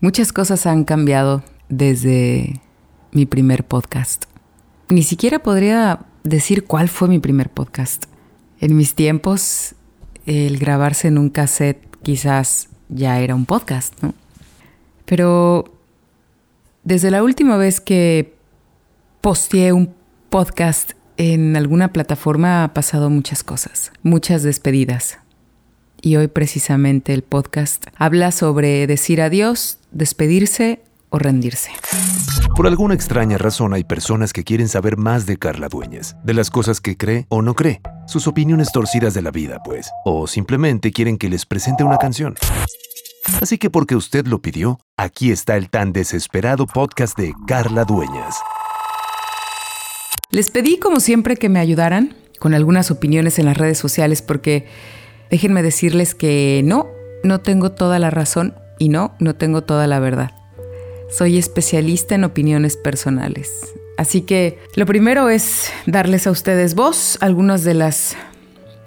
Muchas cosas han cambiado desde mi primer podcast. Ni siquiera podría decir cuál fue mi primer podcast. En mis tiempos, el grabarse en un cassette quizás ya era un podcast, ¿no? Pero desde la última vez que posteé un podcast en alguna plataforma ha pasado muchas cosas, muchas despedidas, y hoy precisamente el podcast habla sobre decir adiós, despedirse o rendirse. Por alguna extraña razón hay personas que quieren saber más de Carla Dueñas, de las cosas que cree o no cree, sus opiniones torcidas de la vida, pues, o simplemente quieren que les presente una canción. Así que porque usted lo pidió, aquí está el tan desesperado podcast de Carla Dueñas. Les pedí como siempre que me ayudaran con algunas opiniones en las redes sociales porque Déjenme decirles que no, no tengo toda la razón y no, no tengo toda la verdad. Soy especialista en opiniones personales. Así que lo primero es darles a ustedes voz algunas de las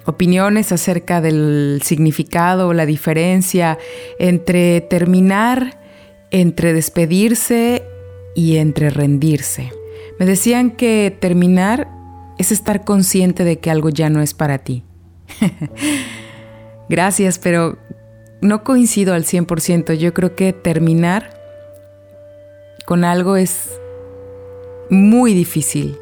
opiniones acerca del significado la diferencia entre terminar, entre despedirse y entre rendirse. Me decían que terminar es estar consciente de que algo ya no es para ti. Gracias, pero no coincido al 100%. Yo creo que terminar con algo es muy difícil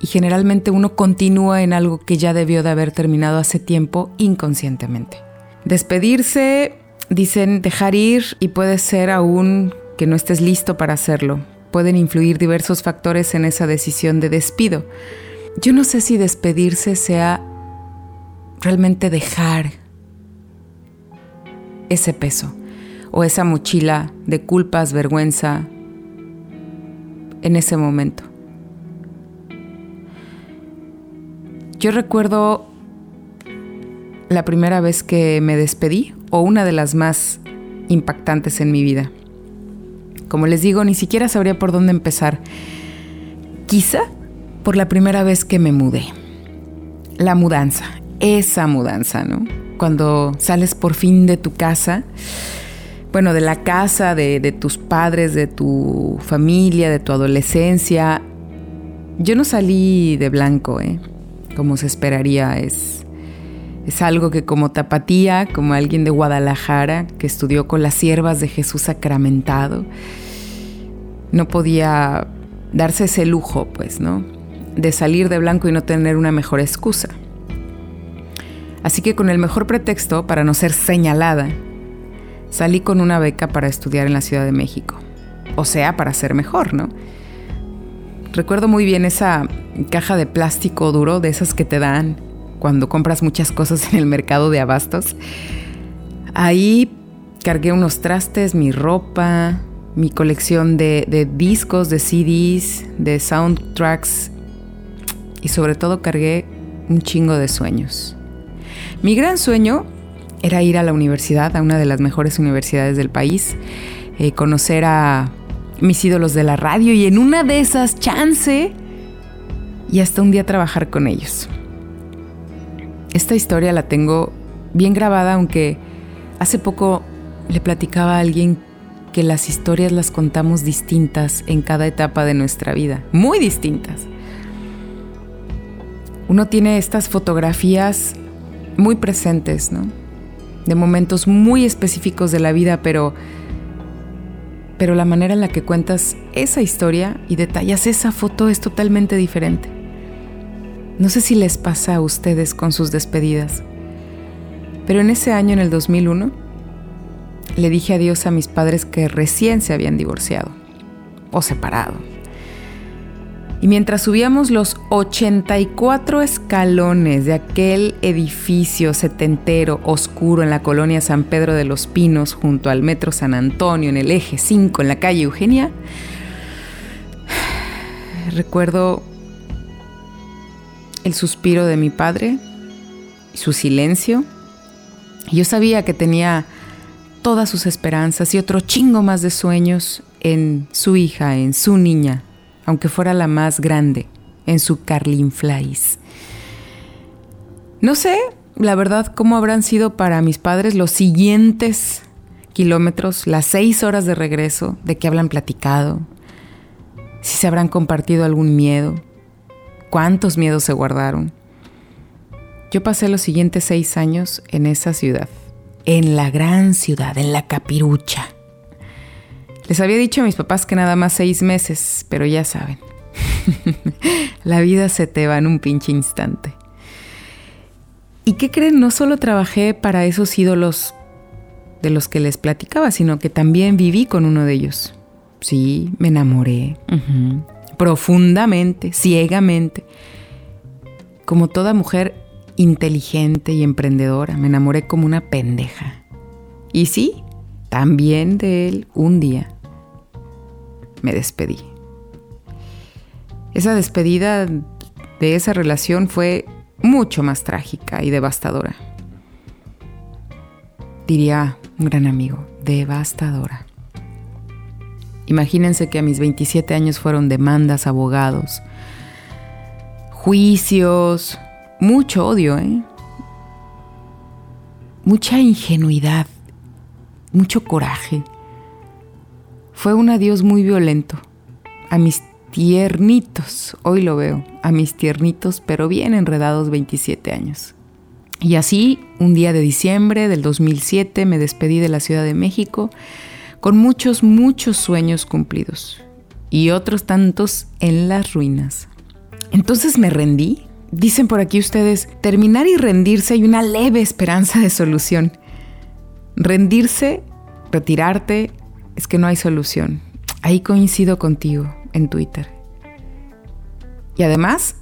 y generalmente uno continúa en algo que ya debió de haber terminado hace tiempo inconscientemente. Despedirse, dicen dejar ir y puede ser aún que no estés listo para hacerlo. Pueden influir diversos factores en esa decisión de despido. Yo no sé si despedirse sea realmente dejar ese peso o esa mochila de culpas, vergüenza en ese momento. Yo recuerdo la primera vez que me despedí o una de las más impactantes en mi vida. Como les digo, ni siquiera sabría por dónde empezar. Quizá por la primera vez que me mudé. La mudanza, esa mudanza, ¿no? Cuando sales por fin de tu casa, bueno, de la casa, de, tus padres, de tu familia, de tu adolescencia. Yo no salí de blanco, ¿eh? como se esperaría. Es, es algo que como tapatía, como alguien de Guadalajara que estudió con las siervas de Jesús sacramentado, no podía darse ese lujo, pues, ¿no? De salir de blanco y no tener una mejor excusa. Así que con el mejor pretexto para no ser señalada, salí con una beca para estudiar en la Ciudad de México. O sea, para ser mejor, ¿no? Recuerdo muy bien esa caja de plástico duro, de esas que te dan cuando compras muchas cosas en el mercado de abastos. Ahí cargué unos trastes, mi ropa, mi colección de, de discos, de CDs, de soundtracks y sobre todo cargué un chingo de sueños. Mi gran sueño era ir a la universidad, a una de las mejores universidades del país, eh, conocer a mis ídolos de la radio y en una de esas chance y hasta un día trabajar con ellos. Esta historia la tengo bien grabada, aunque hace poco le platicaba a alguien que las historias las contamos distintas en cada etapa de nuestra vida, muy distintas. Uno tiene estas fotografías muy presentes, ¿no? De momentos muy específicos de la vida, pero pero la manera en la que cuentas esa historia y detallas esa foto es totalmente diferente. No sé si les pasa a ustedes con sus despedidas, pero en ese año, en el 2001, le dije adiós a mis padres que recién se habían divorciado o separado. Y mientras subíamos los 84 escalones de aquel edificio setentero oscuro en la colonia San Pedro de los Pinos junto al Metro San Antonio en el eje 5 en la calle Eugenia, recuerdo el suspiro de mi padre y su silencio. Yo sabía que tenía todas sus esperanzas y otro chingo más de sueños en su hija, en su niña, aunque fuera la más grande, en su Carlin Flies. No sé, la verdad, cómo habrán sido para mis padres los siguientes kilómetros, las seis horas de regreso, de qué hablan platicado, si se habrán compartido algún miedo, cuántos miedos se guardaron. Yo pasé los siguientes seis años en esa ciudad, en la gran ciudad, en la capirucha. Les había dicho a mis papás que nada más seis meses, pero ya saben, la vida se te va en un pinche instante. ¿Y qué creen? No solo trabajé para esos ídolos de los que les platicaba, sino que también viví con uno de ellos. Sí, me enamoré profundamente, ciegamente. Como toda mujer inteligente y emprendedora, me enamoré como una pendeja. Y sí, también de él un día me despedí. Esa despedida de esa relación fue mucho más trágica y devastadora. Diría un gran amigo, devastadora. Imagínense que a mis 27 años fueron demandas, abogados, juicios, mucho odio, ¿eh? mucha ingenuidad, mucho coraje. Fue un adiós muy violento. A mis tiernitos, hoy lo veo, a mis tiernitos, pero bien enredados 27 años. Y así, un día de diciembre del 2007, me despedí de la Ciudad de México con muchos, muchos sueños cumplidos y otros tantos en las ruinas. Entonces me rendí. Dicen por aquí ustedes, terminar y rendirse hay una leve esperanza de solución. Rendirse, retirarte, es que no hay solución. Ahí coincido contigo en Twitter. Y además,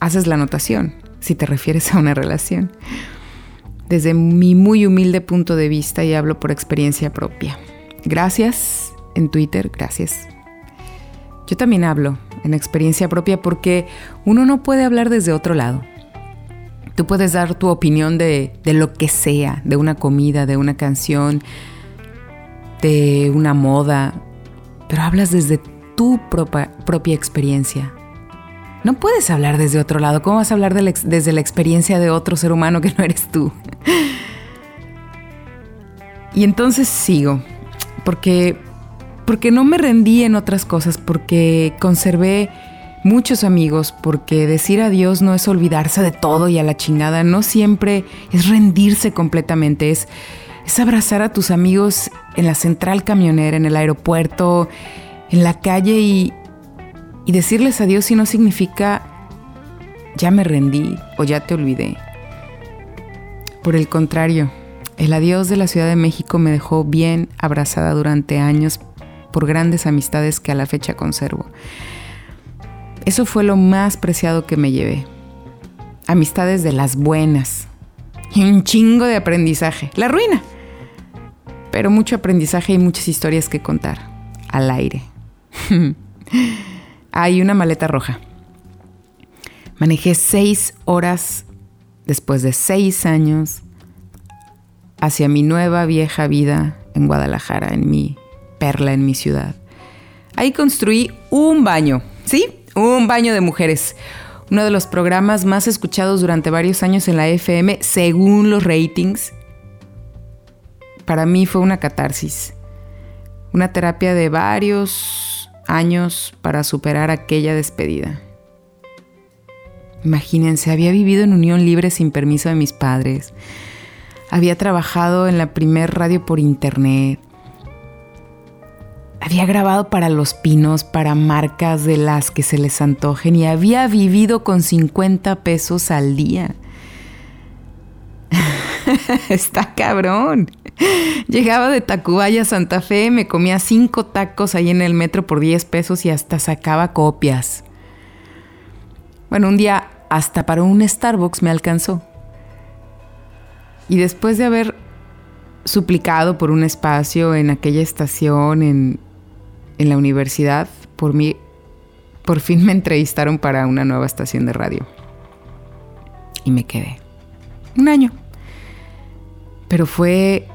haces la anotación si te refieres a una relación desde mi muy humilde punto de vista y hablo por experiencia propia. Gracias en Twitter, gracias. Yo también hablo en experiencia propia porque uno no puede hablar desde otro lado. Tú puedes dar tu opinión de, de lo que sea, de una comida, de una canción, de una moda, pero hablas desde tu propia, propia experiencia, no puedes hablar desde otro lado. ¿Cómo vas a hablar desde la experiencia de otro ser humano que no eres tú? y entonces sigo, porque, porque no me rendí en otras cosas, porque conservé muchos amigos, porque decir adiós no es olvidarse de todo y a la chingada, no siempre es rendirse completamente, es, es abrazar a tus amigos en la central camionera, en el aeropuerto, en la calle y, y decirles adiós si no significa ya me rendí o ya te olvidé. Por el contrario, el adiós de la Ciudad de México me dejó bien abrazada durante años por grandes amistades que a la fecha conservo. Eso fue lo más preciado que me llevé. Amistades de las buenas. Y un chingo de aprendizaje. La ruina. Pero mucho aprendizaje y muchas historias que contar. Al aire. hay una maleta roja. Manejé seis horas después de seis años hacia mi nueva vieja vida en Guadalajara, en mi perla, en mi ciudad. Ahí construí un baño, ¿sí? Un baño de mujeres. Uno de los programas más escuchados durante varios años en la FM, según los ratings. Para mí fue una catarsis. Una terapia de varios años para superar aquella despedida. Imagínense, había vivido en unión libre sin permiso de mis padres. Había trabajado en la primer radio por internet. Había grabado para Los Pinos, para marcas de las que se les antojen y había vivido con 50 pesos al día. Está cabrón. Llegaba de Tacubaya a Santa Fe, me comía cinco tacos ahí en el metro por 10 pesos y hasta sacaba copias. Bueno, un día hasta para un Starbucks me alcanzó. Y después de haber suplicado por un espacio en aquella estación, en, en la universidad, por mí, por fin me entrevistaron para una nueva estación de radio. Y me quedé. Un año. Pero fue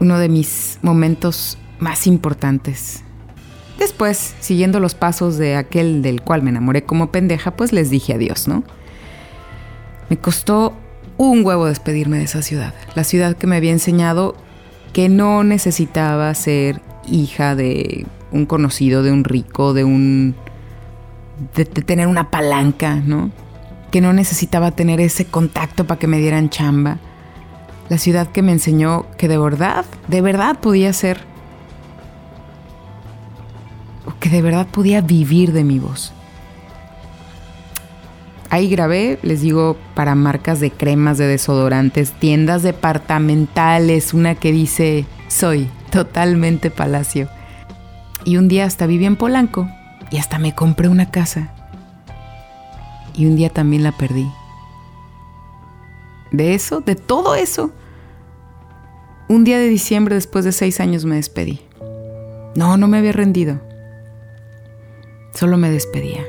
uno de mis momentos más importantes. Después, siguiendo los pasos de aquel del cual me enamoré como pendeja, pues les dije adiós, ¿no? Me costó un huevo despedirme de esa ciudad, la ciudad que me había enseñado que no necesitaba ser hija de un conocido, de un rico, de un... de, tener una palanca, ¿no? Que no necesitaba tener ese contacto para que me dieran chamba. La ciudad que me enseñó que de verdad, de verdad podía ser... que de verdad podía vivir de mi voz. Ahí grabé, les digo, para marcas de cremas, de desodorantes, tiendas departamentales, una que dice, soy totalmente palacio. Y un día hasta viví en Polanco y hasta me compré una casa. Y un día también la perdí. De eso, de todo eso. Un día de diciembre después de seis años me despedí. No, no me había rendido. Solo me despedía.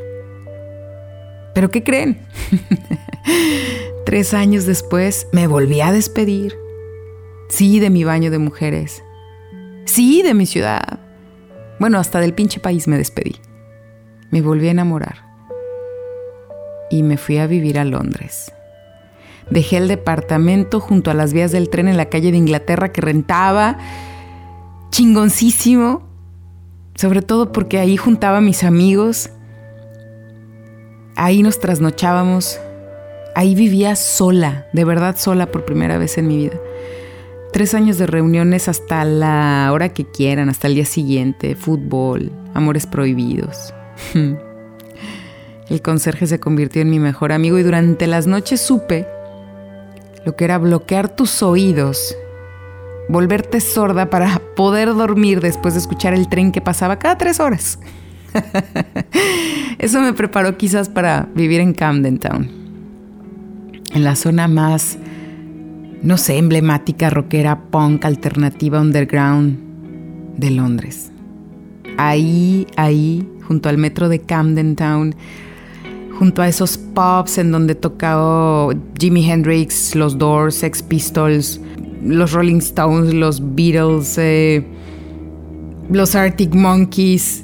¿Pero qué creen? Tres años después me volví a despedir. Sí, de mi baño de mujeres. Sí, de mi ciudad. Bueno, hasta del pinche país me despedí. Me volví a enamorar. Y me fui a vivir a Londres. Dejé el departamento junto a las vías del tren en la calle de Inglaterra que rentaba. Chingoncísimo. Sobre todo porque ahí juntaba a mis amigos Ahí nos trasnochábamos. Ahí vivía sola, de verdad sola por primera vez en mi vida. Tres años de reuniones hasta la hora que quieran, hasta el día siguiente, fútbol, amores prohibidos. El conserje se convirtió en mi mejor amigo y durante las noches supe lo que era bloquear tus oídos, volverte sorda para poder dormir después de escuchar el tren que pasaba cada tres horas. Eso me preparó quizás para vivir en Camden Town, en la zona más, no sé, emblemática, rockera, punk, alternativa, underground de Londres. Ahí, ahí, junto al metro de Camden Town, junto a esos pubs en donde tocó Jimi Hendrix, los Doors, Sex Pistols, los Rolling Stones, los Beatles, eh, los Arctic Monkeys,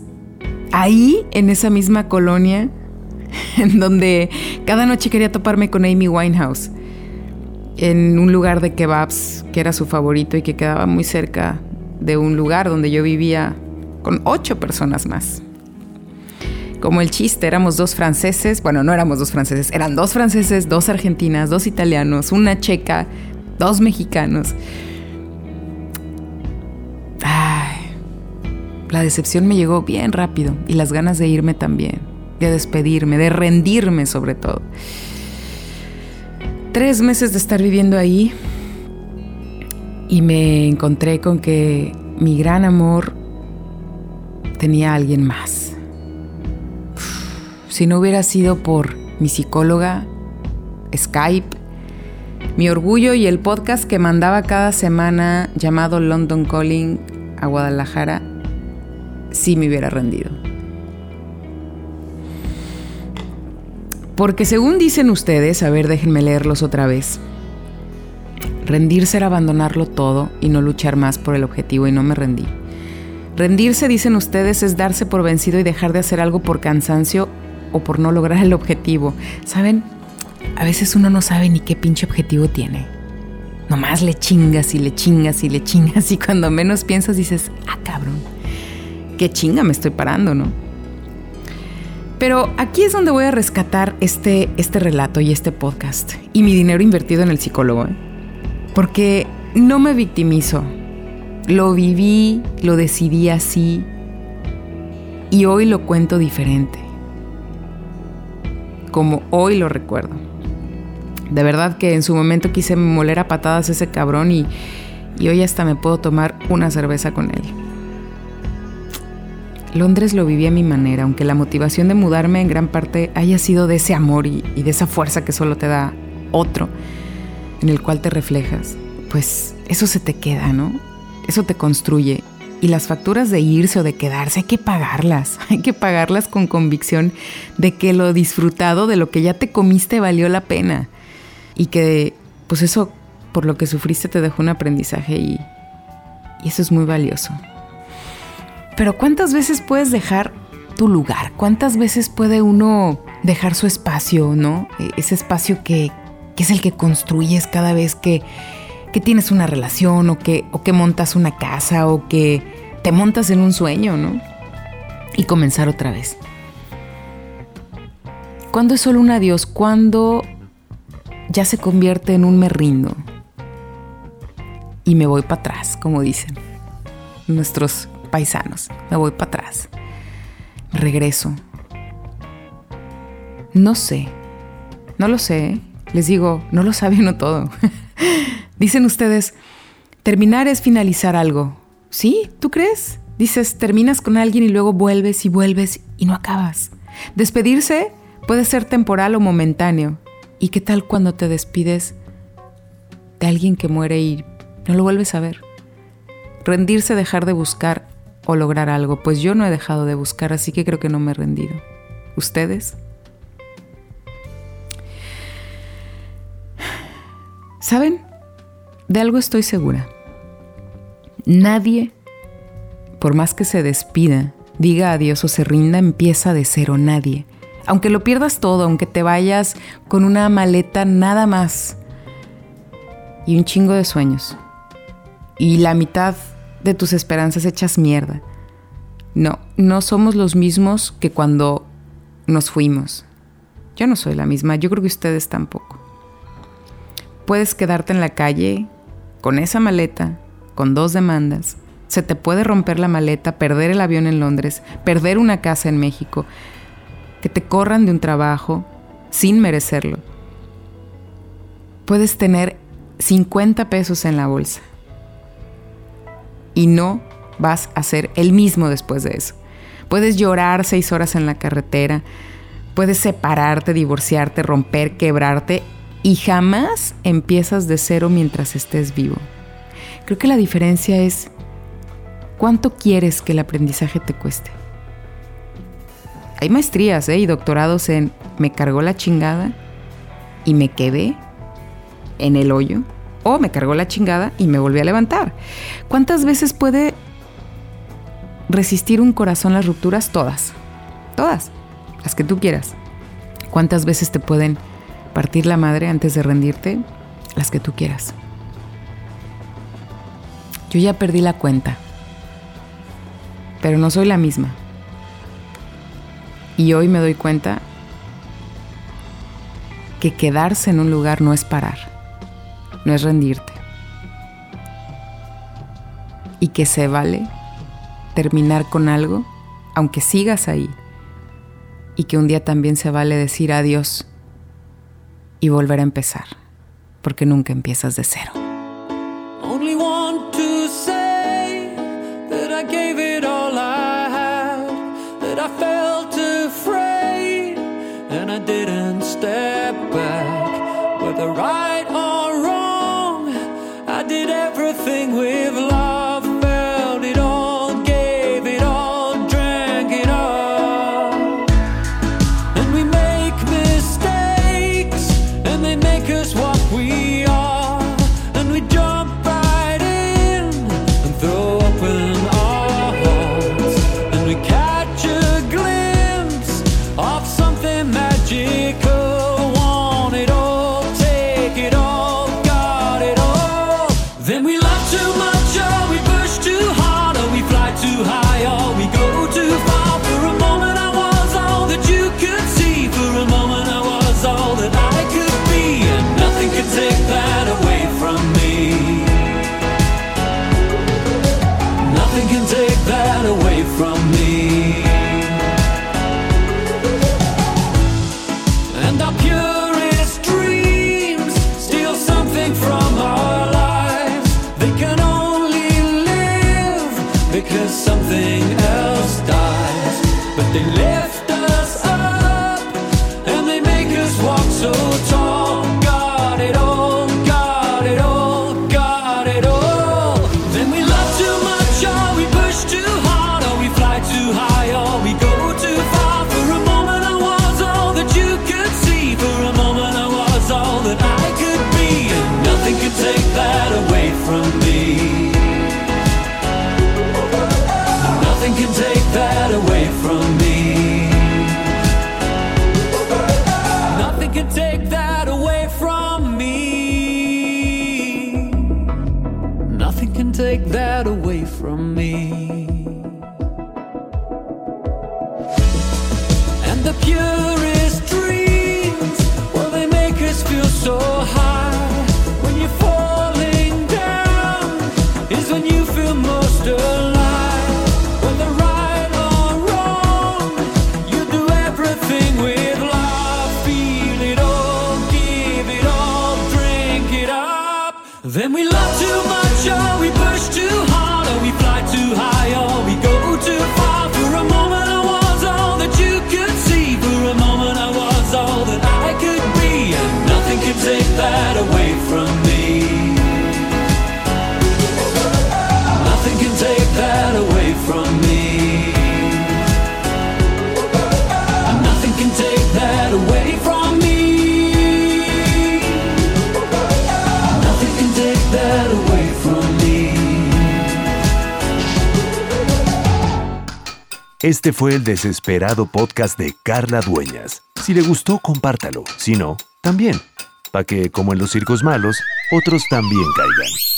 ahí, en esa misma colonia, en donde cada noche quería toparme con Amy Winehouse, en un lugar de kebabs que era su favorito y que quedaba muy cerca de un lugar donde yo vivía con ocho personas más. Como el chiste, éramos dos franceses, bueno, no éramos dos franceses, eran dos franceses, dos argentinas, dos italianos, una checa, dos mexicanos. La decepción me llegó bien rápido y las ganas de irme también, de despedirme, de rendirme sobre todo. Tres meses de estar viviendo ahí y me encontré con que mi gran amor tenía a alguien más. Si no hubiera sido por mi psicóloga, Skype, mi orgullo y el podcast que mandaba cada semana llamado London Calling a Guadalajara, si me hubiera rendido. Porque según dicen ustedes, a ver, déjenme leerlos otra vez. Rendirse era abandonarlo todo y no luchar más por el objetivo y no me rendí. Rendirse, dicen ustedes, es darse por vencido y dejar de hacer algo por cansancio o por no lograr el objetivo. ¿Saben? A veces uno no sabe ni qué pinche objetivo tiene. Nomás le chingas y le chingas y le chingas y cuando menos piensas dices, ah cabrón, qué chinga me estoy parando, ¿no? Pero aquí es donde voy a rescatar este, este relato y este podcast y mi dinero invertido en el psicólogo, ¿eh? porque no me victimizo, lo viví, lo decidí así y hoy lo cuento diferente, como hoy lo recuerdo. De verdad que en su momento quise moler a patadas ese cabrón y, y hoy hasta me puedo tomar una cerveza con él. Londres lo viví a mi manera, aunque la motivación de mudarme en gran parte haya sido de ese amor y, de esa fuerza que solo te da otro, en el cual te reflejas, pues eso se te queda, ¿no? Eso te construye. Y las facturas de irse o de quedarse hay que pagarlas, hay que pagarlas con convicción de que lo disfrutado de lo que ya te comiste valió la pena y que pues eso por lo que sufriste te dejó un aprendizaje y, y eso es muy valioso. Pero ¿cuántas veces puedes dejar tu lugar? ¿Cuántas veces puede uno dejar su espacio, ¿no? E-, ese espacio que, es el que construyes cada vez que, que tienes una relación o que, o que montas una casa o que te montas en un sueño, ¿no? Y comenzar otra vez. ¿Cuándo es solo un adiós? ¿Cuándo ya se convierte en un me rindo? Y me voy para atrás, como dicen nuestros paisanos. Me voy para atrás. Regreso. No sé. No lo sé. ¿eh? Les digo, no lo sabe uno todo. Dicen ustedes, terminar es finalizar algo. ¿Sí? ¿Tú crees? Dices, terminas con alguien y luego vuelves y vuelves y no acabas. Despedirse puede ser temporal o momentáneo. ¿Y qué tal cuando te despides de alguien que muere y no lo vuelves a ver? Rendirse, dejar de buscar o lograr algo. Pues yo no he dejado de buscar, así que creo que no me he rendido. ¿Ustedes? ¿Saben? De algo estoy segura. Nadie, por más que se despida, diga adiós o se rinda, empieza de cero. Nadie. Aunque lo pierdas todo, aunque te vayas con una maleta nada más y un chingo de sueños y la mitad de tus esperanzas hechas mierda. No, no somos los mismos que cuando nos fuimos. Yo no soy la misma, yo creo que ustedes tampoco. Puedes quedarte en la calle con esa maleta, con dos demandas. Se te puede romper la maleta, perder el avión en Londres, perder una casa en México, que te corran de un trabajo sin merecerlo. Puedes tener 50 pesos en la bolsa y no vas a ser el mismo después de eso. Puedes llorar seis horas en la carretera, puedes separarte, divorciarte, romper, quebrarte y jamás empiezas de cero mientras estés vivo. Creo que la diferencia es cuánto quieres que el aprendizaje te cueste. Hay maestrías ¿eh? y doctorados en me cargó la chingada y me quedé en el hoyo o me cargó la chingada y me volví a levantar. ¿Cuántas veces puede resistir un corazón las rupturas? Todas. Todas. Las que tú quieras. ¿Cuántas veces te pueden partir la madre antes de rendirte, las que tú quieras. Yo ya perdí la cuenta, pero no soy la misma. Y hoy me doy cuenta que quedarse en un lugar no es parar, no es rendirte. Y que se vale terminar con algo, aunque sigas ahí. Y que un día también se vale decir adiós y volver a empezar, porque nunca empiezas de cero. Didn't step back. Right with love. because something else dies, but they live. take that away from me. Este fue el desesperado podcast de Carla Dueñas. Si le gustó, compártalo. Si no, también. Para que, como en los circos malos, otros también caigan.